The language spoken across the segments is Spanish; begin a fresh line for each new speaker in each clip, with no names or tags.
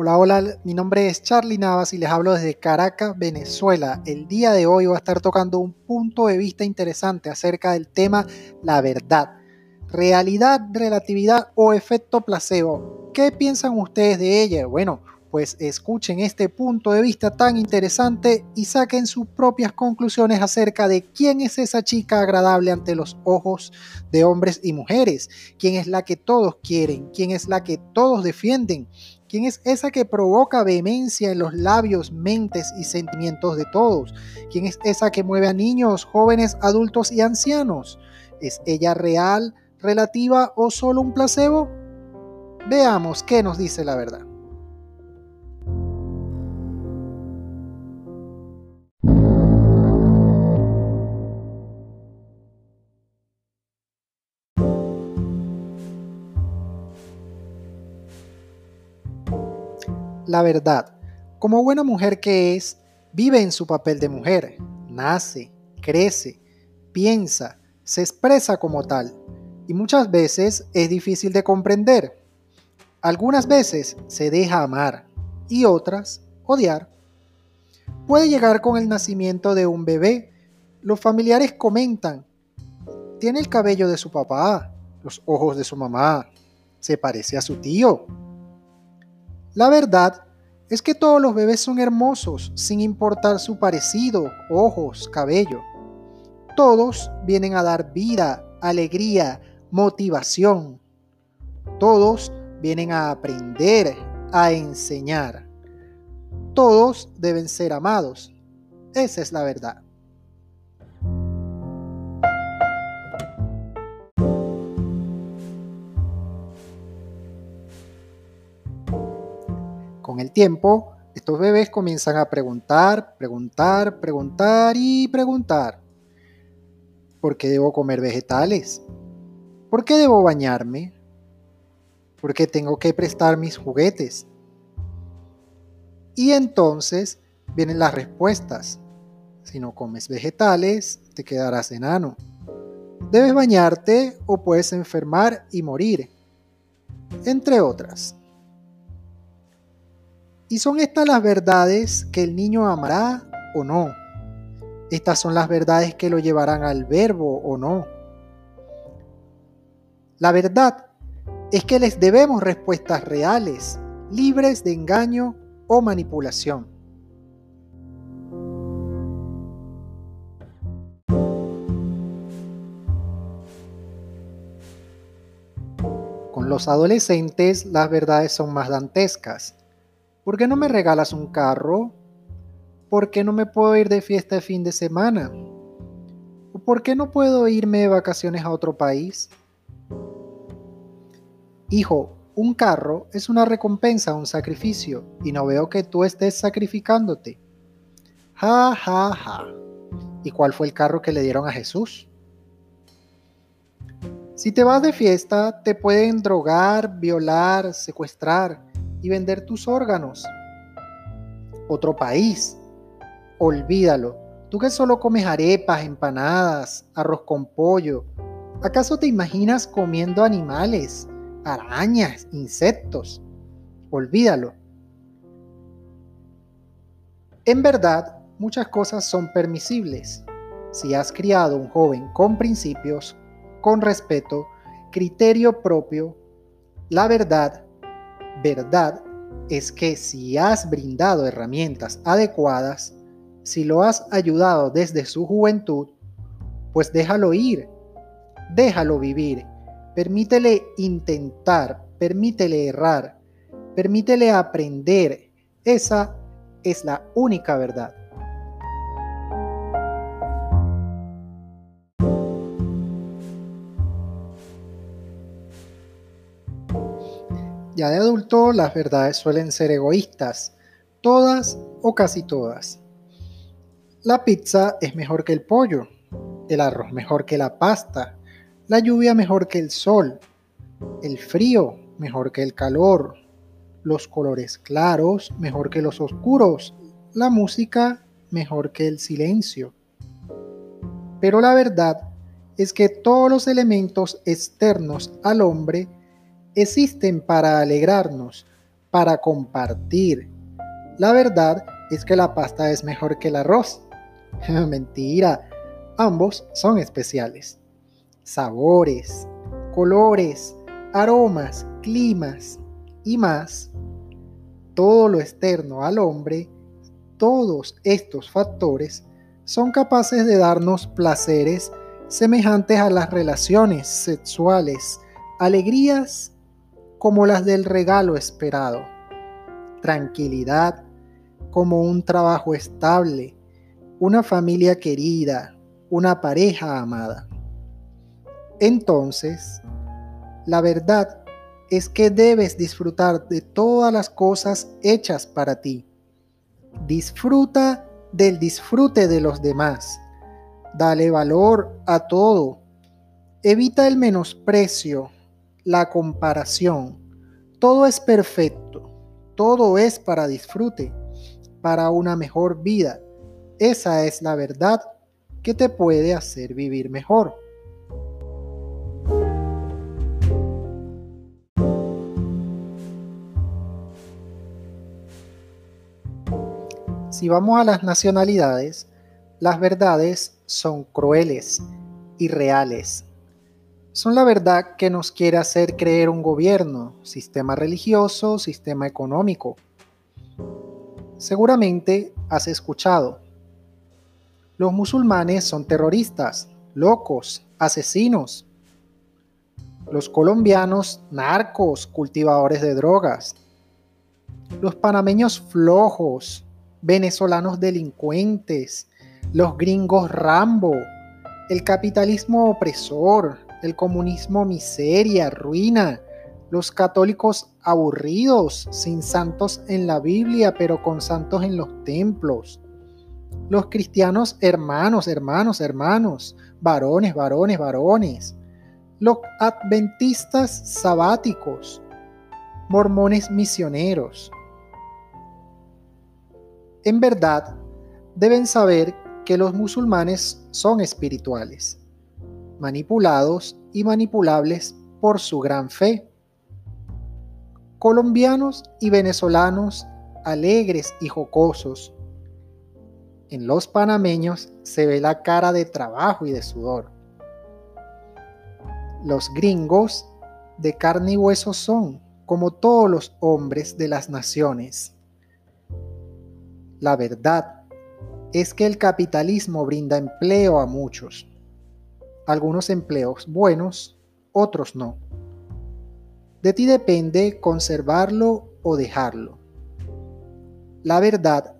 Hola, hola, mi nombre es Charlie Navas y les hablo desde Caracas, Venezuela. El día de hoy voy a estar tocando un punto de vista interesante acerca del tema la verdad. Realidad, relatividad o efecto placebo. ¿Qué piensan ustedes de ella? Bueno, pues escuchen este punto de vista tan interesante y saquen sus propias conclusiones acerca de quién es esa chica agradable ante los ojos de hombres y mujeres, quién es la que todos quieren, quién es la que todos defienden, quién es esa que provoca vehemencia en los labios, mentes y sentimientos de todos, quién es esa que mueve a niños, jóvenes, adultos y ancianos. ¿Es ella real, relativa o solo un placebo? Veamos qué nos dice la verdad. La verdad. Como buena mujer que es, vive en su papel de mujer, nace, crece, piensa, se expresa como tal, y muchas veces es difícil de comprender. Algunas veces se deja amar y otras odiar. Puede llegar con el nacimiento de un bebé. Los familiares comentan, tiene el cabello de su papá, los ojos de su mamá, se parece a su tío. La verdad es que todos los bebés son hermosos, sin importar su parecido, ojos, cabello. Todos vienen a dar vida, alegría, motivación. Todos vienen a aprender, a enseñar. Todos deben ser amados. Esa es la verdad. El tiempo, estos bebés comienzan a preguntar, preguntar, preguntar y preguntar. ¿Por qué debo comer vegetales? ¿Por qué debo bañarme? ¿Por qué tengo que prestar mis juguetes? Y entonces vienen las respuestas. Si no comes vegetales, te quedarás enano. Debes bañarte o puedes enfermar y morir. Entre otras. Y son estas las verdades que el niño amará o no. Estas son las verdades que lo llevarán al verbo o no. La verdad es que les debemos respuestas reales, libres de engaño o manipulación. Con los adolescentes las verdades son más dantescas ¿Por qué no me regalas un carro? ¿Por qué no me puedo ir de fiesta de fin de semana? ¿O por qué no puedo irme de vacaciones a otro país? Hijo, un carro es una recompensa, un sacrificio, y no veo que tú estés sacrificándote. Ja, ja, ja. ¿Y cuál fue el carro que le dieron a Jesús? Si te vas de fiesta, te pueden drogar, violar, secuestrar y vender tus órganos. Otro país. Olvídalo. Tú que solo comes arepas, empanadas, arroz con pollo. ¿Acaso te imaginas comiendo animales, arañas, insectos? Olvídalo. En verdad, muchas cosas son permisibles. Si has criado un joven con principios, con respeto, criterio propio, la verdad verdad es que si has brindado herramientas adecuadas, si lo has ayudado desde su juventud, pues déjalo ir, déjalo vivir, permítele intentar, permítele errar, permítele aprender. Esa es la única verdad. Ya de adulto las verdades suelen ser egoístas, todas o casi todas. La pizza es mejor que el pollo, el arroz mejor que la pasta, la lluvia mejor que el sol, el frío mejor que el calor, los colores claros mejor que los oscuros, la música mejor que el silencio. Pero la verdad es que todos los elementos externos al hombre existen para alegrarnos, para compartir. La verdad es que la pasta es mejor que el arroz. Mentira, ambos son especiales. Sabores, colores, aromas, climas y más. Todo lo externo al hombre, todos estos factores son capaces de darnos placeres semejantes a las relaciones sexuales, alegrías como las del regalo esperado, tranquilidad como un trabajo estable, una familia querida, una pareja amada. Entonces, la verdad es que debes disfrutar de todas las cosas hechas para ti. Disfruta del disfrute de los demás. Dale valor a todo. Evita el menosprecio, la comparación. Todo es perfecto. Todo es para disfrute, para una mejor vida. Esa es la verdad que te puede hacer vivir mejor. Si vamos a las nacionalidades, las verdades son crueles y reales. Son la verdad que nos quiere hacer creer un gobierno, sistema religioso, sistema económico. Seguramente has escuchado. Los musulmanes son terroristas, locos, asesinos. Los colombianos, narcos, cultivadores de drogas. Los panameños flojos, venezolanos delincuentes, los gringos Rambo, el capitalismo opresor, el comunismo miseria, ruina, los católicos aburridos, sin santos en la Biblia, pero con santos en los templos. Los cristianos hermanos, hermanos, hermanos, varones, varones, varones. Los adventistas sabáticos, mormones misioneros, en verdad, deben saber que los musulmanes son espirituales, manipulados y manipulables por su gran fe. Colombianos y venezolanos alegres y jocosos. En los panameños se ve la cara de trabajo y de sudor. Los gringos de carne y hueso son, como todos los hombres de las naciones la verdad es que el capitalismo brinda empleo a muchos. Algunos empleos buenos, otros no. De ti depende conservarlo o dejarlo. La verdad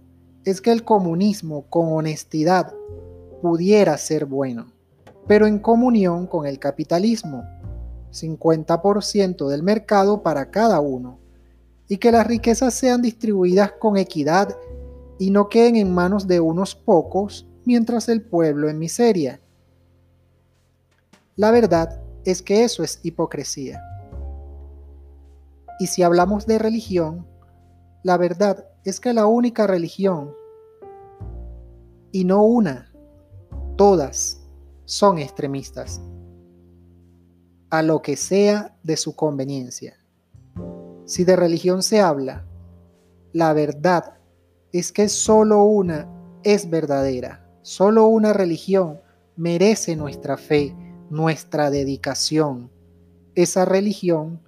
es que el comunismo con honestidad pudiera ser bueno, pero en comunión con el capitalismo, 50% del mercado para cada uno, y que las riquezas sean distribuidas con equidad y no queden en manos de unos pocos mientras el pueblo en miseria. La verdad es que eso es hipocresía. Y si hablamos de religión, la verdad es que la única religión, y no una, todas, son extremistas, a lo que sea de su conveniencia. Si de religión se habla, la verdad es que solo una es verdadera, solo una religión merece nuestra fe, nuestra dedicación. Esa religión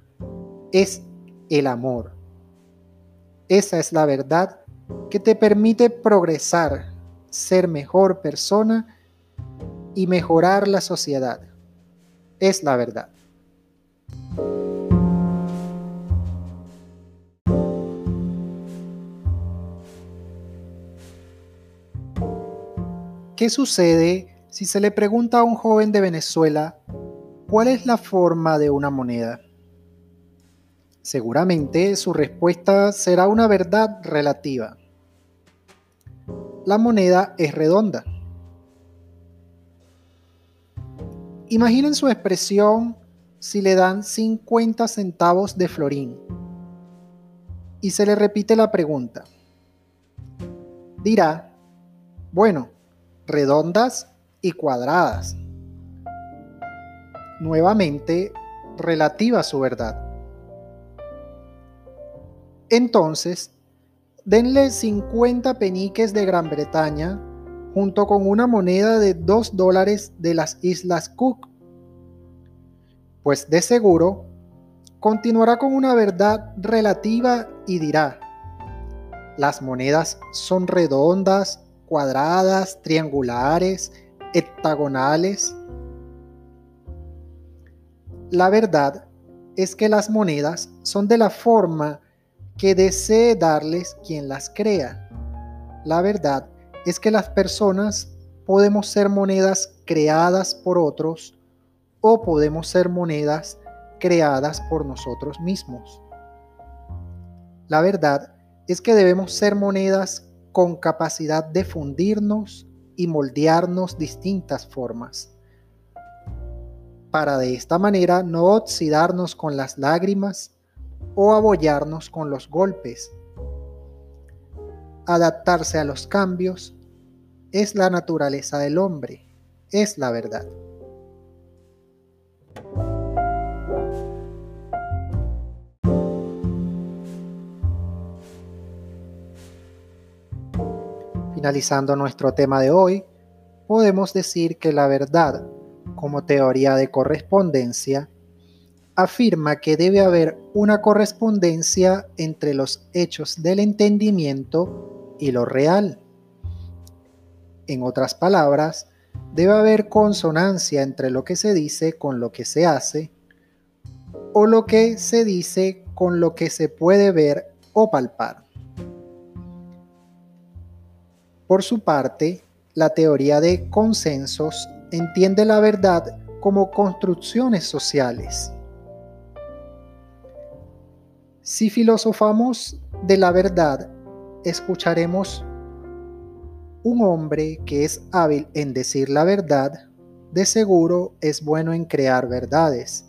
es el amor. Esa es la verdad que te permite progresar, ser mejor persona y mejorar la sociedad. Es la verdad. ¿Qué sucede si se le pregunta a un joven de Venezuela cuál es la forma de una moneda? Seguramente su respuesta será una verdad relativa. La moneda es redonda. Imaginen su expresión si le dan 50 centavos de florín y se le repite la pregunta. Dirá, bueno, redondas y cuadradas. Nuevamente, relativa a su verdad. Entonces, denle 50 peniques de Gran Bretaña junto con una moneda de 2 dólares de las Islas Cook. Pues de seguro continuará con una verdad relativa y dirá, las monedas son redondas, cuadradas, triangulares, hectagonales. La verdad es que las monedas son de la forma que desee darles quien las crea. La verdad es que las personas podemos ser monedas creadas por otros o podemos ser monedas creadas por nosotros mismos. La verdad es que debemos ser monedas con capacidad de fundirnos y moldearnos distintas formas, para de esta manera no oxidarnos con las lágrimas o abollarnos con los golpes. Adaptarse a los cambios es la naturaleza del hombre, es la verdad. Finalizando nuestro tema de hoy, podemos decir que la verdad, como teoría de correspondencia, afirma que debe haber una correspondencia entre los hechos del entendimiento y lo real. En otras palabras, debe haber consonancia entre lo que se dice con lo que se hace, o lo que se dice con lo que se puede ver o palpar. Por su parte, la teoría de consensos entiende la verdad como construcciones sociales. Si filosofamos de la verdad, escucharemos un hombre que es hábil en decir la verdad, de seguro es bueno en crear verdades.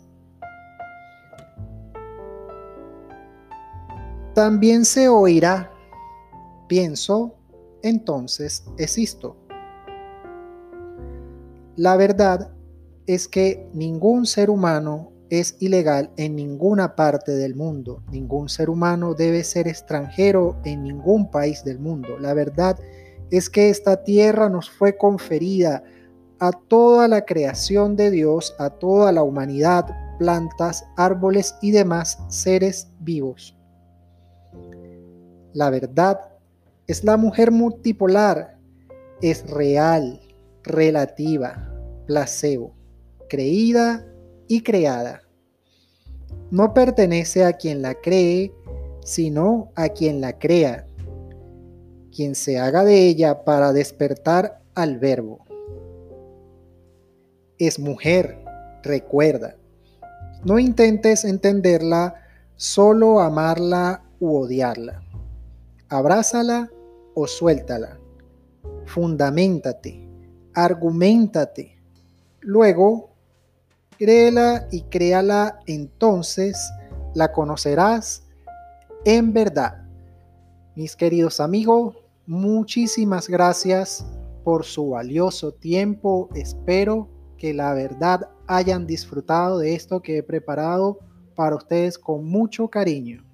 También se oirá, pienso, entonces existo. La verdad es que ningún ser humano es ilegal en ninguna parte del mundo. Ningún ser humano debe ser extranjero en ningún país del mundo. La verdad es que esta tierra nos fue conferida a toda la creación de Dios, a toda la humanidad, plantas, árboles y demás seres vivos. La verdad es la mujer multipolar, es real, relativa, placebo, creída y creada. No pertenece a quien la cree, sino a quien la crea, quien se haga de ella para despertar al verbo. Es mujer, recuerda. No intentes entenderla, solo amarla u odiarla abrázala o suéltala. Fundamentate, argumentate. Luego, créela y créala, entonces la conocerás en verdad. Mis queridos amigos, muchísimas gracias por su valioso tiempo. Espero que la verdad hayan disfrutado de esto que he preparado para ustedes con mucho cariño.